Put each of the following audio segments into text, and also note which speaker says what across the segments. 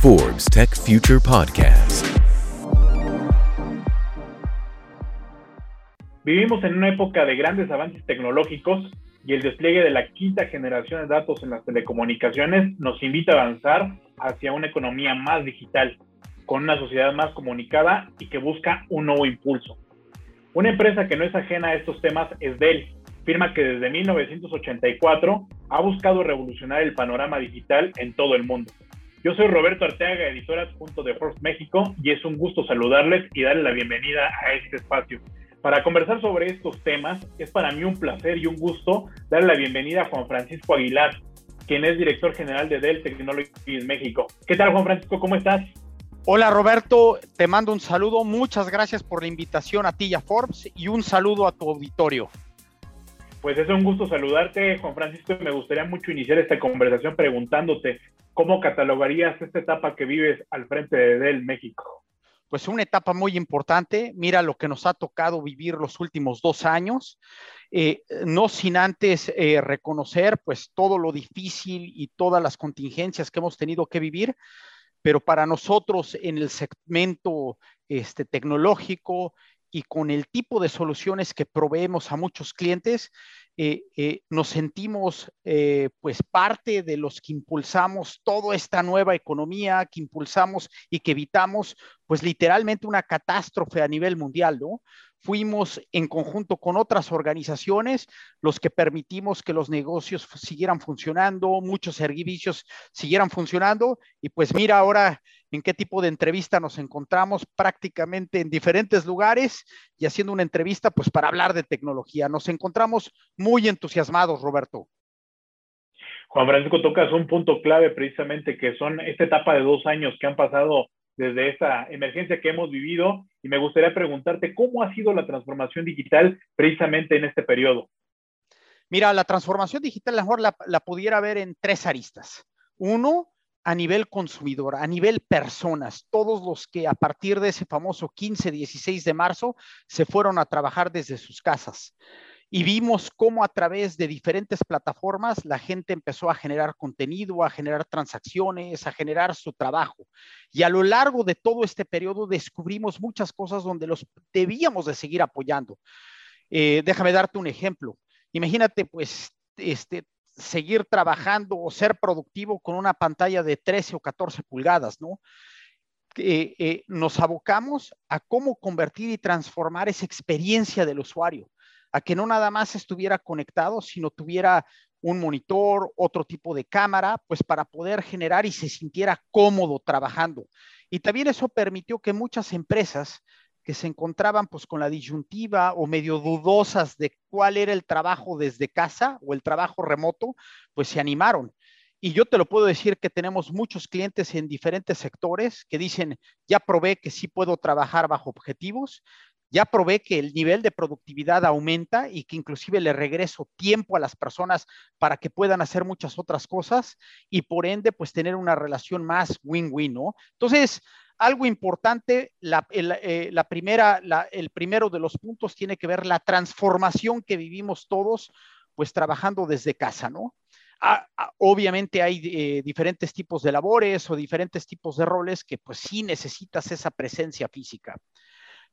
Speaker 1: Forbes Tech Future Podcast.
Speaker 2: Vivimos en una época de grandes avances tecnológicos y el despliegue de la quinta generación de datos en las telecomunicaciones nos invita a avanzar hacia una economía más digital, con una sociedad más comunicada y que busca un nuevo impulso. Una empresa que no es ajena a estos temas es Dell, firma que desde 1984 ha buscado revolucionar el panorama digital en todo el mundo. Yo soy Roberto Arteaga, editor adjunto de Forbes México, y es un gusto saludarles y darles la bienvenida a este espacio. Para conversar sobre estos temas, es para mí un placer y un gusto darle la bienvenida a Juan Francisco Aguilar, quien es director general de Dell Technologies México. ¿Qué tal, Juan Francisco? ¿Cómo estás?
Speaker 3: Hola Roberto, te mando un saludo. Muchas gracias por la invitación a ti y a Forbes y un saludo a tu auditorio.
Speaker 2: Pues es un gusto saludarte, Juan Francisco. Me gustaría mucho iniciar esta conversación preguntándote cómo catalogarías esta etapa que vives al frente de Dell México
Speaker 3: pues una etapa muy importante. Mira lo que nos ha tocado vivir los últimos dos años, eh, no sin antes eh, reconocer pues todo lo difícil y todas las contingencias que hemos tenido que vivir, pero para nosotros en el segmento este, tecnológico y con el tipo de soluciones que proveemos a muchos clientes, eh, eh, nos sentimos eh, pues parte de los que impulsamos toda esta nueva economía, que impulsamos y que evitamos pues literalmente una catástrofe a nivel mundial, ¿no? Fuimos en conjunto con otras organizaciones los que permitimos que los negocios siguieran funcionando, muchos servicios siguieran funcionando y pues mira ahora en qué tipo de entrevista nos encontramos prácticamente en diferentes lugares y haciendo una entrevista pues para hablar de tecnología. Nos encontramos muy entusiasmados, Roberto.
Speaker 2: Juan Francisco, tocas un punto clave precisamente que son esta etapa de dos años que han pasado desde esta emergencia que hemos vivido y me gustaría preguntarte cómo ha sido la transformación digital precisamente en este periodo.
Speaker 3: Mira, la transformación digital mejor la, la pudiera ver en tres aristas. Uno, a nivel consumidor, a nivel personas, todos los que a partir de ese famoso 15, 16 de marzo se fueron a trabajar desde sus casas. Y vimos cómo a través de diferentes plataformas la gente empezó a generar contenido, a generar transacciones, a generar su trabajo. Y a lo largo de todo este periodo descubrimos muchas cosas donde los debíamos de seguir apoyando. Eh, déjame darte un ejemplo. Imagínate, pues, este, seguir trabajando o ser productivo con una pantalla de 13 o 14 pulgadas, ¿no? Eh, nos abocamos a cómo convertir y transformar esa experiencia del usuario, a que no nada más estuviera conectado, sino tuviera un monitor, otro tipo de cámara, pues para poder generar y se sintiera cómodo trabajando. Y también eso permitió que muchas empresas que se encontraban pues con la disyuntiva o medio dudosas de cuál era el trabajo desde casa o el trabajo remoto, pues se animaron. Y yo te lo puedo decir que tenemos muchos clientes en diferentes sectores que dicen, ya probé que sí puedo trabajar bajo objetivos, ya probé que el nivel de productividad aumenta y que inclusive le regreso tiempo a las personas para que puedan hacer muchas otras cosas y por ende pues tener una relación más win-win, ¿no? Entonces, algo importante, la, eh, primera, el primero de los puntos tiene que ver la transformación que vivimos todos, pues trabajando desde casa, ¿no? Ah, ah, obviamente hay eh, diferentes tipos de labores o diferentes tipos de roles que pues sí necesitas esa presencia física.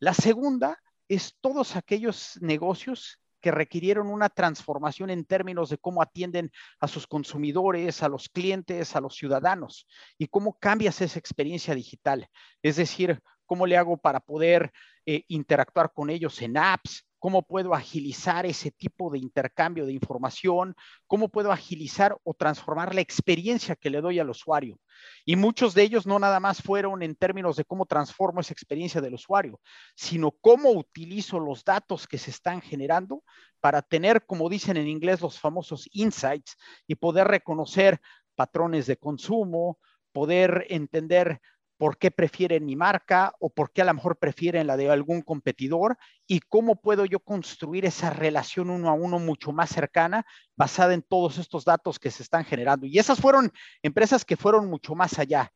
Speaker 3: La segunda es todos aquellos negocios que requirieron una transformación en términos de cómo atienden a sus consumidores, a los clientes, a los ciudadanos y cómo cambias esa experiencia digital. Es decir, cómo le hago para poder eh, interactuar con ellos en apps, cómo puedo agilizar ese tipo de intercambio de información, cómo puedo agilizar o transformar la experiencia que le doy al usuario. Y muchos de ellos no nada más fueron en términos de cómo transformo esa experiencia del usuario, sino cómo utilizo los datos que se están generando para tener, como dicen en inglés, los famosos insights y poder reconocer patrones de consumo, poder entender por qué prefieren mi marca o por qué a lo mejor prefieren la de algún competidor y cómo puedo yo construir esa relación uno a uno mucho más cercana basada en todos estos datos que se están generando. Y esas fueron empresas que fueron mucho más allá.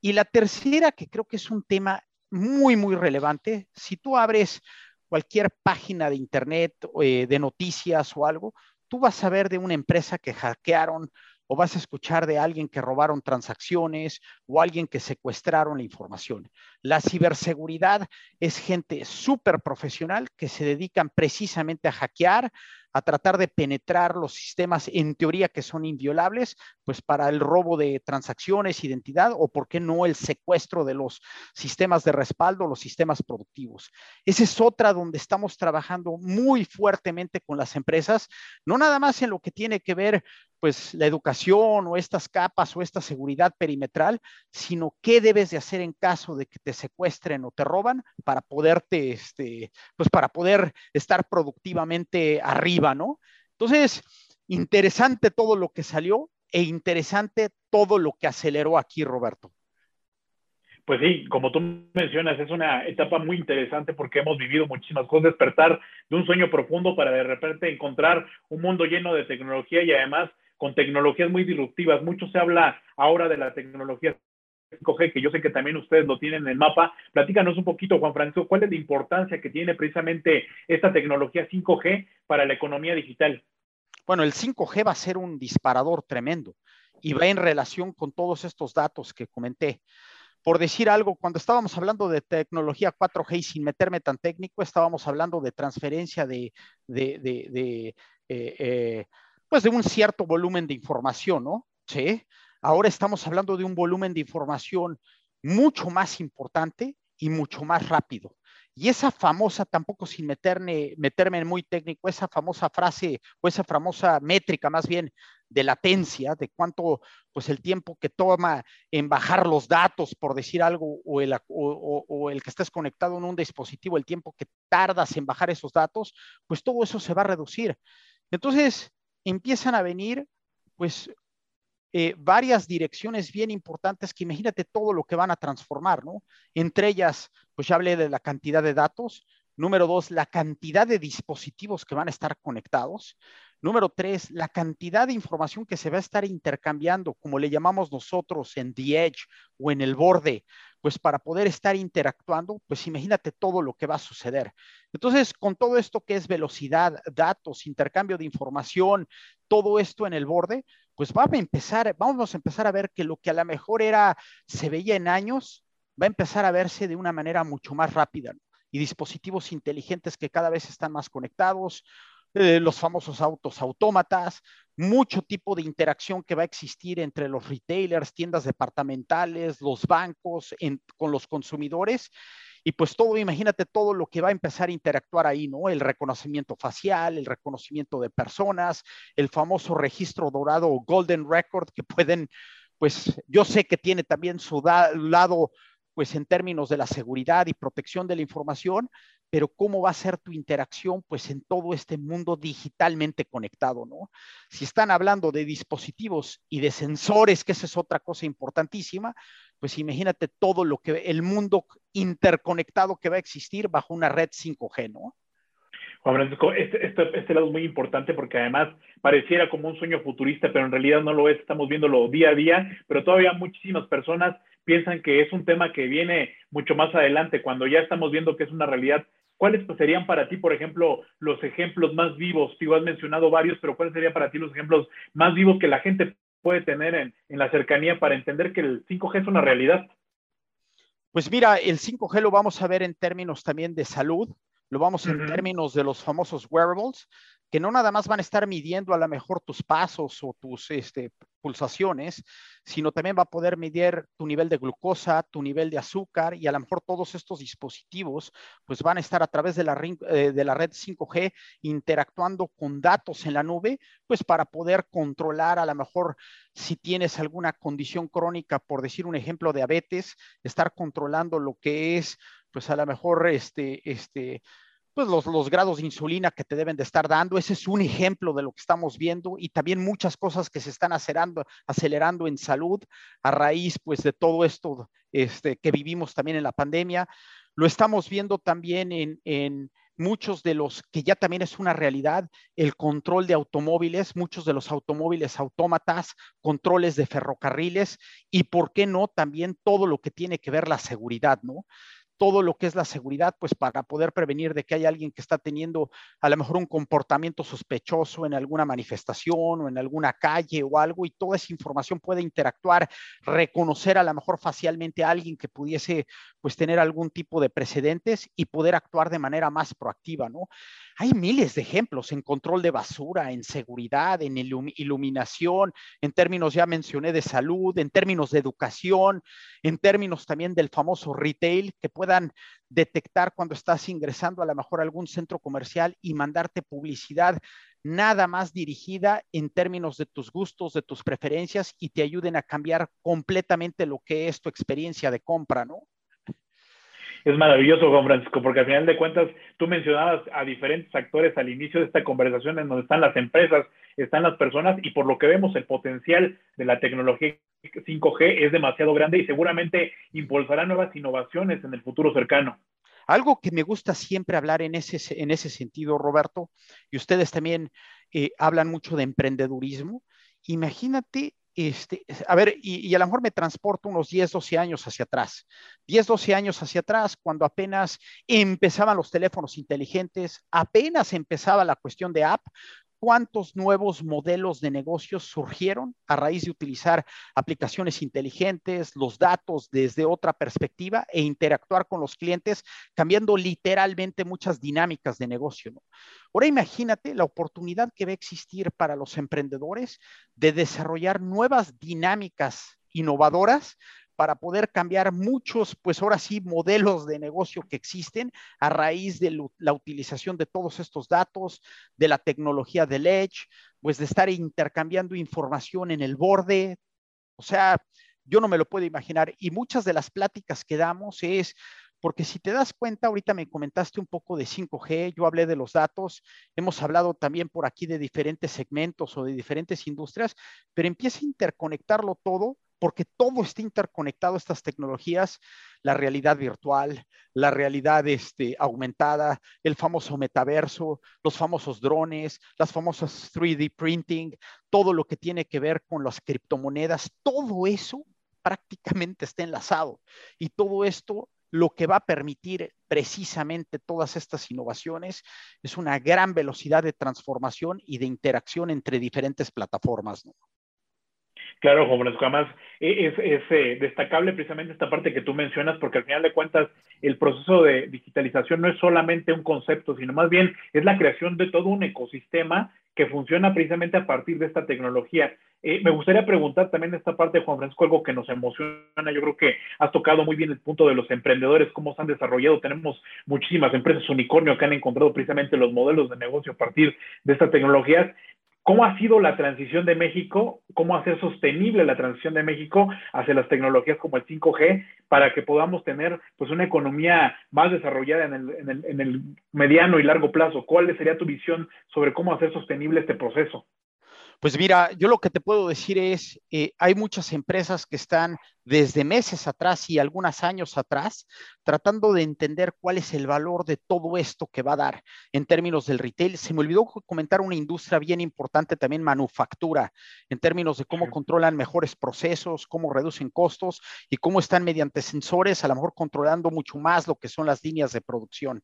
Speaker 3: Y la tercera, que creo que es un tema muy, muy relevante, si tú abres cualquier página de internet, eh, de noticias o algo, tú vas a ver de una empresa que hackearon o vas a escuchar de alguien que robaron transacciones o alguien que secuestraron la información. La ciberseguridad es gente súper profesional que se dedican precisamente a hackear, a tratar de penetrar los sistemas en teoría que son inviolables, pues para el robo de transacciones, identidad o, por qué no, el secuestro de los sistemas de respaldo, los sistemas productivos. Esa es otra donde estamos trabajando muy fuertemente con las empresas, no nada más en lo que tiene que ver pues la educación o estas capas o esta seguridad perimetral, sino qué debes de hacer en caso de que te secuestren o te roban para poderte, este, pues para poder estar productivamente arriba, ¿no? Entonces, interesante todo lo que salió e interesante todo lo que aceleró aquí, Roberto.
Speaker 2: Pues sí, como tú mencionas, es una etapa muy interesante porque hemos vivido muchísimas cosas, despertar de un sueño profundo para de repente encontrar un mundo lleno de tecnología y además con tecnologías muy disruptivas. Mucho se habla ahora de la tecnología 5G, que yo sé que también ustedes lo tienen en el mapa. Platícanos un poquito, Juan Francisco, cuál es la importancia que tiene precisamente esta tecnología 5G para la economía digital.
Speaker 3: Bueno, el 5G va a ser un disparador tremendo y va en relación con todos estos datos que comenté. Por decir algo, cuando estábamos hablando de tecnología 4G y sin meterme tan técnico, estábamos hablando de transferencia de, de, de, eh, eh, pues de un cierto volumen de información, ¿no? Sí. Ahora estamos hablando de un volumen de información mucho más importante y mucho más rápido. Y esa famosa, tampoco sin meterme, meterme en muy técnico, esa famosa frase o esa famosa métrica más bien de latencia, de cuánto, pues el tiempo que toma en bajar los datos, por decir algo, o el, o, o el que estés conectado en un dispositivo, el tiempo que tardas en bajar esos datos, pues todo eso se va a reducir. Entonces, empiezan a venir, pues, eh, varias direcciones bien importantes que imagínate todo lo que van a transformar, ¿no? Entre ellas, pues ya hablé de la cantidad de datos. Número dos, la cantidad de dispositivos que van a estar conectados. Número tres, la cantidad de información que se va a estar intercambiando, como le llamamos nosotros en the edge o en el borde, pues para poder estar interactuando, pues imagínate todo lo que va a suceder. Entonces, con todo esto que es velocidad, datos, intercambio de información, todo esto en el borde, pues vamos a empezar, vamos a empezar a ver que lo que a lo mejor era, se veía en años, va a empezar a verse de una manera mucho más rápida. Y dispositivos inteligentes que cada vez están más conectados, eh, los famosos autos autómatas, mucho tipo de interacción que va a existir entre los retailers, tiendas departamentales, los bancos, con los consumidores. Y pues todo, imagínate todo lo que va a empezar a interactuar ahí, ¿no? El reconocimiento facial, el reconocimiento de personas, el famoso registro dorado o golden record que pueden, pues yo sé que tiene también su lado, pues en términos de la seguridad y protección de la información, pero cómo va a ser tu interacción pues en todo este mundo digitalmente conectado, ¿no? Si están hablando de dispositivos y de sensores, que esa es otra cosa importantísima, pues imagínate todo lo que el mundo interconectado que va a existir bajo una red 5G, ¿no?
Speaker 2: Juan Francisco, este, este, este, lado es muy importante porque además pareciera como un sueño futurista, pero en realidad no lo es, estamos viéndolo día a día, pero todavía muchísimas personas piensan que es un tema que viene mucho más adelante, cuando ya estamos viendo que es una realidad ¿Cuáles serían para ti, por ejemplo, los ejemplos más vivos? Tú has mencionado varios, pero ¿cuáles serían para ti los ejemplos más vivos que la gente puede tener en, la cercanía para entender que el 5G es una realidad?
Speaker 3: Pues mira, el 5G lo vamos a ver en términos también de salud, lo vamos en términos de los famosos wearables, que no nada más van a estar midiendo a lo mejor tus pasos o tus este, pulsaciones, sino también va a poder medir tu nivel de glucosa, tu nivel de azúcar y a lo mejor todos estos dispositivos pues van a estar a través de la, eh, de la red 5G interactuando con datos en la nube, pues para poder controlar a lo mejor si tienes alguna condición crónica, por decir un ejemplo, diabetes, estar controlando lo que es pues a lo mejor este, este, pues los, los, grados de insulina que te deben de estar dando. Ese es un ejemplo de lo que estamos viendo y también muchas cosas que se están acelerando, acelerando en salud a raíz pues de todo esto este, que vivimos también en la pandemia. Lo estamos viendo también en, en muchos de los que ya también es una realidad, el control de automóviles, muchos de los automóviles autómatas, controles de ferrocarriles y, ¿por qué no?, también todo lo que tiene que ver la seguridad, ¿no? Todo lo que es la seguridad, pues para poder prevenir de que haya alguien que está teniendo a lo mejor un comportamiento sospechoso en alguna manifestación o en alguna calle o algo y toda esa información puede interactuar, reconocer a lo mejor facialmente a alguien que pudiese pues tener algún tipo de precedentes y poder actuar de manera más proactiva, ¿no? Hay miles de ejemplos en control de basura, en seguridad, en iluminación, en términos, ya mencioné, de salud, en términos de educación, en términos también del famoso retail, que puedan detectar cuando estás ingresando a lo mejor a algún centro comercial y mandarte publicidad nada más dirigida en términos de tus gustos, de tus preferencias y te ayuden a cambiar completamente lo que es tu experiencia de compra, ¿no?
Speaker 2: Es maravilloso, Juan Francisco, porque al final de cuentas tú mencionabas a diferentes actores al inicio de esta conversación en donde están las empresas, están las personas y por lo que vemos el potencial de la tecnología 5G es demasiado grande y seguramente impulsará nuevas innovaciones en el futuro cercano.
Speaker 3: Algo que me gusta siempre hablar en ese, en ese sentido, Roberto, y ustedes también eh, hablan mucho de emprendedurismo. Imagínate este, a ver, y, a lo mejor me transporto unos 10, 12 años hacia atrás. 10, 12 años hacia atrás, cuando apenas empezaban los teléfonos inteligentes, apenas empezaba la cuestión de app, cuántos nuevos modelos de negocios surgieron a raíz de utilizar aplicaciones inteligentes, los datos desde otra perspectiva e interactuar con los clientes, cambiando literalmente muchas dinámicas de negocio. Ahora imagínate la oportunidad que va a existir para los emprendedores de desarrollar nuevas dinámicas innovadoras para poder cambiar muchos, pues ahora sí, modelos de negocio que existen a raíz de la utilización de todos estos datos, de la tecnología del Edge, pues de estar intercambiando información en el borde. O sea, yo no me lo puedo imaginar. Y muchas de las pláticas que damos es, porque si te das cuenta, ahorita me comentaste un poco de 5G, yo hablé de los datos, hemos hablado también por aquí de diferentes segmentos o de diferentes industrias, pero empieza a interconectarlo todo porque todo está interconectado, estas tecnologías, la realidad virtual, la realidad este, aumentada, el famoso metaverso, los famosos drones, las famosas 3D printing, todo lo que tiene que ver con las criptomonedas, todo eso prácticamente está enlazado. Y todo esto lo que va a permitir precisamente todas estas innovaciones es una gran velocidad de transformación y de interacción entre diferentes plataformas.
Speaker 2: Claro, Juan Francisco, además es, es eh, destacable precisamente esta parte que tú mencionas, porque al final de cuentas el proceso de digitalización no es solamente un concepto, sino más bien es la creación de todo un ecosistema que funciona precisamente a partir de esta tecnología. Eh, me gustaría preguntar también esta parte, Juan Francisco, algo que nos emociona. Yo creo que has tocado muy bien el punto de los emprendedores, cómo se han desarrollado. Tenemos muchísimas empresas unicornio que han encontrado precisamente los modelos de negocio a partir de estas tecnologías. ¿Cómo ha sido la transición de México? ¿Cómo hacer sostenible la transición de México hacia las tecnologías como el 5G para que podamos tener pues una economía más desarrollada en el, en el, en el mediano y largo plazo? ¿Cuál sería tu visión sobre cómo hacer sostenible este proceso?
Speaker 3: Pues mira, yo lo que te puedo decir es, eh, hay muchas empresas que están desde meses atrás y algunos años atrás, tratando de entender cuál es el valor de todo esto que va a dar en términos del retail. Se me olvidó comentar una industria bien importante también, manufactura, en términos de cómo controlan mejores procesos, cómo reducen costos y cómo están mediante sensores, a lo mejor controlando mucho más lo que son las líneas de producción.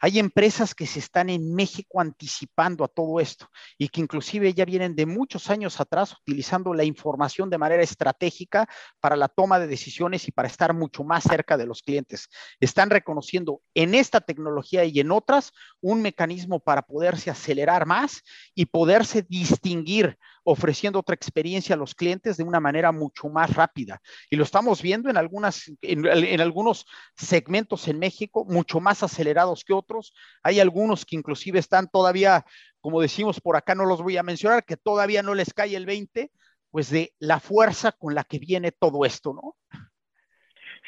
Speaker 3: Hay empresas que se están en México anticipando a todo esto y que inclusive ya vienen de muchos años atrás utilizando la información de manera estratégica para la toma de decisiones y para estar mucho más cerca de los clientes. Están reconociendo en esta tecnología y en otras un mecanismo para poderse acelerar más y poderse distinguir ofreciendo otra experiencia a los clientes de una manera mucho más rápida. Y lo estamos viendo en, algunas, en, en algunos segmentos en México, mucho más acelerados que otros. Hay algunos que inclusive están todavía, como decimos por acá, no los voy a mencionar, que todavía no les cae el 20, pues de la fuerza con la que viene todo esto, ¿no?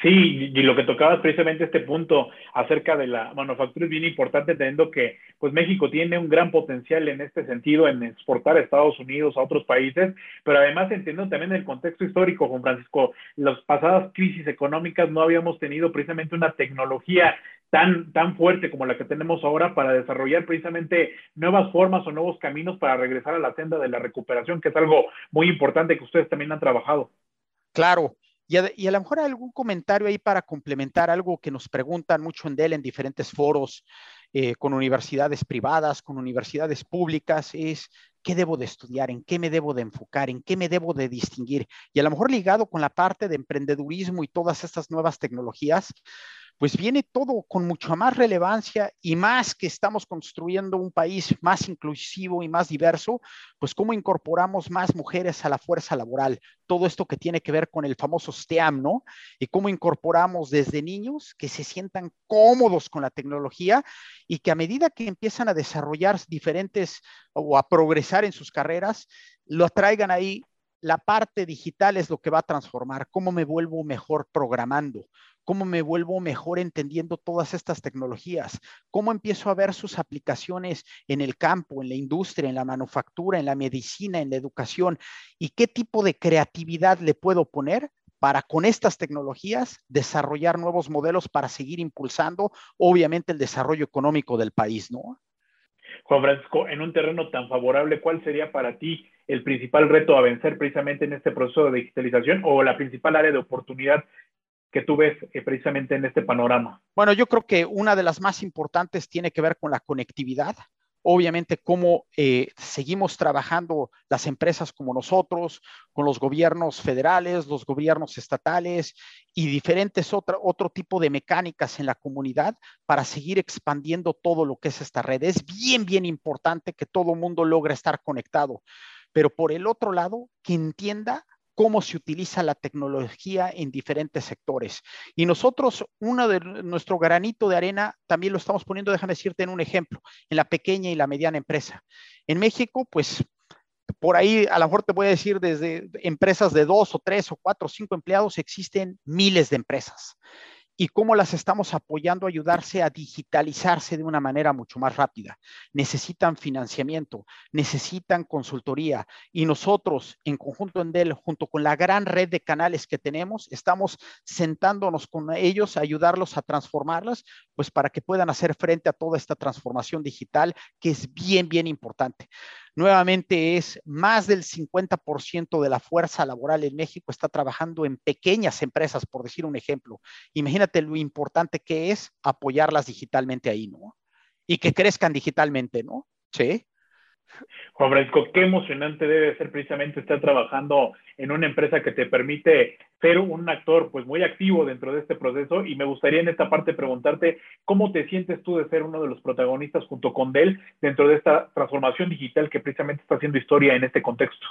Speaker 2: Sí, y lo que tocaba precisamente este punto acerca de la manufactura es bien importante, teniendo que pues México tiene un gran potencial en este sentido en exportar a Estados Unidos, a otros países, pero además entiendo también el contexto histórico, Juan Francisco, las pasadas crisis económicas no habíamos tenido precisamente una tecnología tan, tan fuerte como la que tenemos ahora para desarrollar precisamente nuevas formas o nuevos caminos para regresar a la senda de la recuperación, que es algo muy importante que ustedes también han trabajado.
Speaker 3: Claro, Y a, lo mejor algún comentario ahí para complementar algo que nos preguntan mucho en Dell en diferentes foros, eh, con universidades privadas, con universidades públicas, es qué debo de estudiar, en qué me debo de enfocar, en qué me debo de distinguir. Y a lo mejor ligado con la parte de emprendedurismo y todas estas nuevas tecnologías, pues viene todo con mucha más relevancia y más que estamos construyendo un país más inclusivo y más diverso, pues cómo incorporamos más mujeres a la fuerza laboral. Todo esto que tiene que ver con el famoso STEAM, ¿no? Y cómo incorporamos desde niños que se sientan cómodos con la tecnología y que a medida que empiezan a desarrollar diferentes o a progresar en sus carreras, lo traigan ahí la parte digital es lo que va a transformar, cómo me vuelvo mejor programando, cómo me vuelvo mejor entendiendo todas estas tecnologías, cómo empiezo a ver sus aplicaciones en el campo, en la industria, en la manufactura, en la medicina, en la educación y qué tipo de creatividad le puedo poner para con estas tecnologías desarrollar nuevos modelos para seguir impulsando, obviamente, el desarrollo económico del país, ¿no?
Speaker 2: Juan Francisco, en un terreno tan favorable, ¿cuál sería para ti el principal reto a vencer precisamente en este proceso de digitalización o la principal área de oportunidad que tú ves eh, precisamente en este panorama?
Speaker 3: Bueno, yo creo que una de las más importantes tiene que ver con la conectividad. Obviamente, cómo eh, seguimos trabajando las empresas como nosotros, con los gobiernos federales, los gobiernos estatales y diferentes otro, otro tipo de mecánicas en la comunidad para seguir expandiendo todo lo que es esta red. Es bien, bien importante que todo mundo logre estar conectado, pero por el otro lado, que entienda cómo se utiliza la tecnología en diferentes sectores. Y nosotros, uno de nuestro granito de arena, también lo estamos poniendo, déjame decirte en un ejemplo, en la pequeña y la mediana empresa. En México, pues por ahí a lo mejor te voy a decir desde empresas de dos o tres o cuatro o cinco empleados, existen miles de empresas y cómo las estamos apoyando a ayudarse a digitalizarse de una manera mucho más rápida. Necesitan financiamiento, necesitan consultoría y nosotros en conjunto en Dell, junto con la gran red de canales que tenemos, estamos sentándonos con ellos a ayudarlos a transformarlas, pues para que puedan hacer frente a toda esta transformación digital que es bien, bien importante nuevamente es más del 50% de la fuerza laboral en México está trabajando en pequeñas empresas, por decir un ejemplo. Imagínate lo importante que es apoyarlas digitalmente ahí, ¿no? Y que crezcan digitalmente, ¿no? Sí.
Speaker 2: Juan Francisco, qué emocionante debe ser precisamente estar trabajando en una empresa que te permite ser un actor pues muy activo dentro de este proceso y me gustaría en esta parte preguntarte cómo te sientes tú de ser uno de los protagonistas junto con Dell dentro de esta transformación digital que precisamente está haciendo historia en este contexto.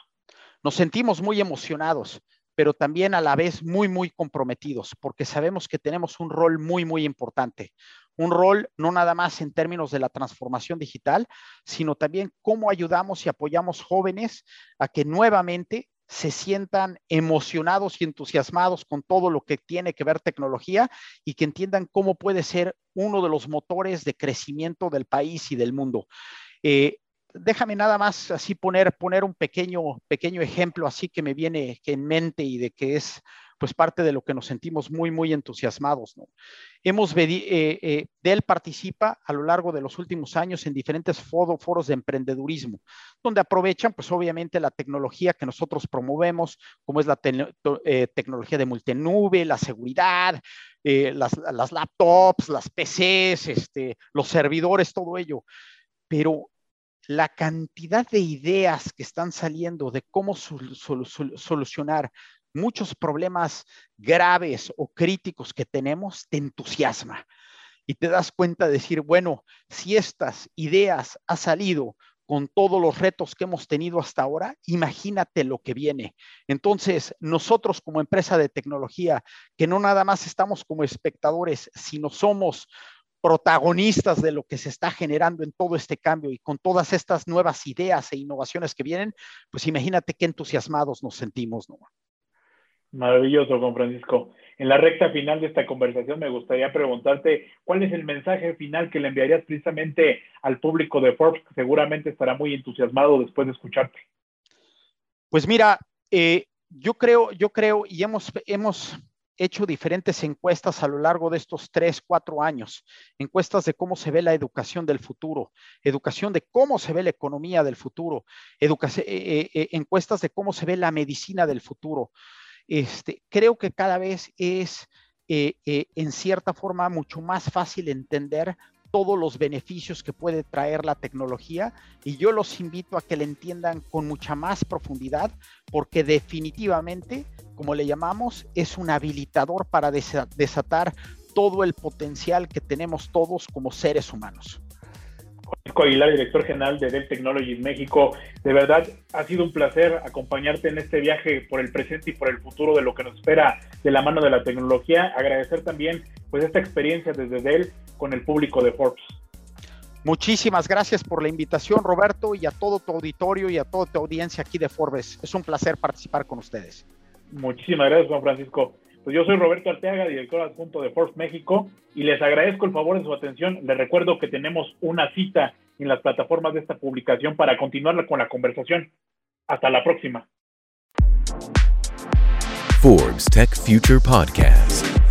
Speaker 3: Nos sentimos muy emocionados pero también a la vez muy, muy comprometidos, porque sabemos que tenemos un rol muy, muy importante un rol no nada más en términos de la transformación digital, sino también cómo ayudamos y apoyamos jóvenes a que nuevamente se sientan emocionados y entusiasmados con todo lo que tiene que ver tecnología y que entiendan cómo puede ser uno de los motores de crecimiento del país y del mundo. Eh, déjame nada más así poner, poner un pequeño, pequeño ejemplo así que me viene en mente y de que es pues parte de lo que nos sentimos muy, muy entusiasmados. ¿no? Hemos, eh, eh, Dell participa a lo largo de los últimos años en diferentes foros de emprendedurismo, donde aprovechan, pues obviamente, la tecnología que nosotros promovemos, como es la eh, tecnología de multinube, la seguridad, las, las, laptops, las PCs, este, los servidores, todo ello. Pero la cantidad de ideas que están saliendo de cómo solucionar muchos problemas graves o críticos que tenemos, te entusiasma y te das cuenta de decir, bueno, si estas ideas han salido con todos los retos que hemos tenido hasta ahora, imagínate lo que viene. Entonces, nosotros como empresa de tecnología, que no nada más estamos como espectadores, sino somos protagonistas de lo que se está generando en todo este cambio y con todas estas nuevas ideas e innovaciones que vienen, pues imagínate qué entusiasmados nos sentimos, ¿no?
Speaker 2: Maravilloso, Juan Francisco. En la recta final de esta conversación me gustaría preguntarte cuál es el mensaje final que le enviarías precisamente al público de Forbes, que seguramente estará muy entusiasmado después de escucharte.
Speaker 3: Pues mira, eh, yo creo, yo creo, y hemos, hemos hecho diferentes encuestas a lo largo de estos tres, cuatro años, encuestas de cómo se ve la educación del futuro, educación de cómo se ve la economía del futuro, eh, eh, encuestas de cómo se ve la medicina del futuro. Este, creo que cada vez es eh, eh, en cierta forma mucho más fácil entender todos los beneficios que puede traer la tecnología y yo los invito a que le entiendan con mucha más profundidad porque definitivamente, como le llamamos, es un habilitador para desatar todo el potencial que tenemos todos como seres humanos.
Speaker 2: Francisco Aguilar, director general de Dell Technologies México. De verdad, ha sido un placer acompañarte en este viaje por el presente y por el futuro de lo que nos espera de la mano de la tecnología. Agradecer también pues esta experiencia desde Dell con el público de Forbes.
Speaker 3: Muchísimas gracias por la invitación, Roberto, y a todo tu auditorio y a toda tu audiencia aquí de Forbes. Es un placer participar con ustedes.
Speaker 2: Muchísimas gracias, Juan Francisco. Pues yo soy Roberto Arteaga, director adjunto de Forbes México, y les agradezco el favor de su atención. Les recuerdo que tenemos una cita en las plataformas de esta publicación para continuar con la conversación. Hasta la próxima.
Speaker 1: Forbes Tech Future Podcast.